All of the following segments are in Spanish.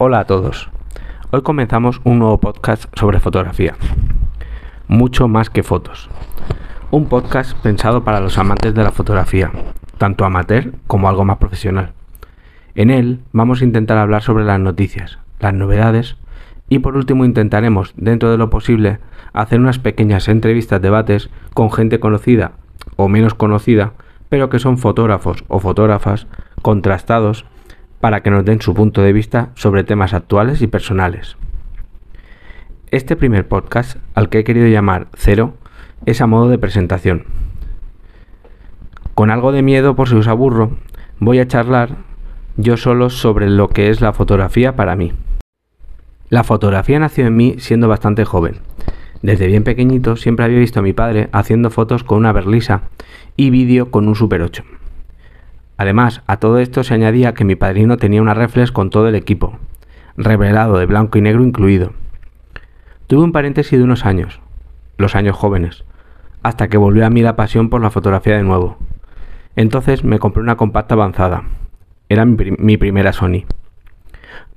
Hola a todos. Hoy comenzamos un nuevo podcast sobre fotografía. Mucho más que fotos. Un podcast pensado para los amantes de la fotografía, tanto amateur como algo más profesional. En él vamos a intentar hablar sobre las noticias, las novedades y por último intentaremos, dentro de lo posible, hacer unas pequeñas entrevistas, debates con gente conocida o menos conocida, pero que son fotógrafos o fotógrafas contrastados para que nos den su punto de vista sobre temas actuales y personales. Este primer podcast, al que he querido llamar Cero, es a modo de presentación. Con algo de miedo por si os aburro, voy a charlar yo solo sobre lo que es la fotografía para mí. La fotografía nació en mí siendo bastante joven. Desde bien pequeñito siempre había visto a mi padre haciendo fotos con una berlisa y vídeo con un Super 8. Además, a todo esto se añadía que mi padrino tenía una reflex con todo el equipo, revelado de blanco y negro incluido. Tuve un paréntesis de unos años, los años jóvenes, hasta que volvió a mí la pasión por la fotografía de nuevo. Entonces me compré una compacta avanzada. Era mi, primera Sony.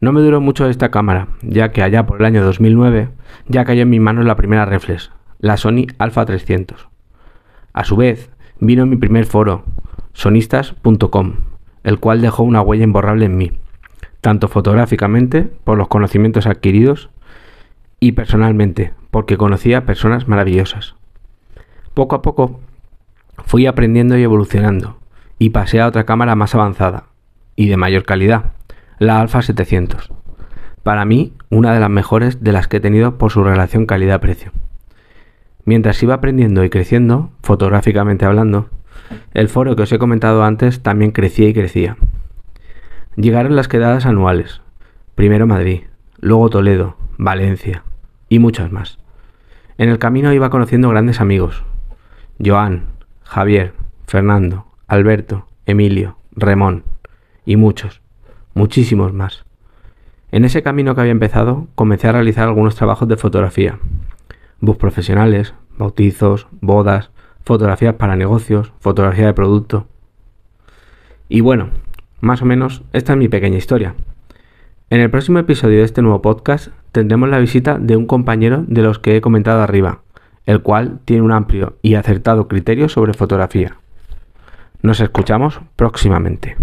No me duró mucho esta cámara, ya que allá por el año 2009 ya cayó en mis manos la primera reflex, la Sony Alpha 300. A su vez, vino mi primer foro, sonistas.com, el cual dejó una huella imborrable en mí, tanto fotográficamente por los conocimientos adquiridos y personalmente porque conocía personas maravillosas. Poco a poco fui aprendiendo y evolucionando y pasé a otra cámara más avanzada y de mayor calidad, la Alpha 700. Para mí, una de las mejores de las que he tenido por su relación calidad-precio. Mientras iba aprendiendo y creciendo, fotográficamente hablando, el foro que os he comentado antes también crecía y crecía. Llegaron las quedadas anuales, primero Madrid, luego Toledo, Valencia y muchas más. En el camino iba conociendo grandes amigos, Joan, Javier, Fernando, Alberto, Emilio, Remón y muchos, muchísimos más. En ese camino que había empezado, comencé a realizar algunos trabajos de fotografía, bus profesionales, bautizos, bodas, fotografías para negocios, fotografía de producto. Y bueno, más o menos esta es mi pequeña historia. En el próximo episodio de este nuevo podcast tendremos la visita de un compañero de los que he comentado arriba, el cual tiene un amplio y acertado criterio sobre fotografía. Nos escuchamos próximamente.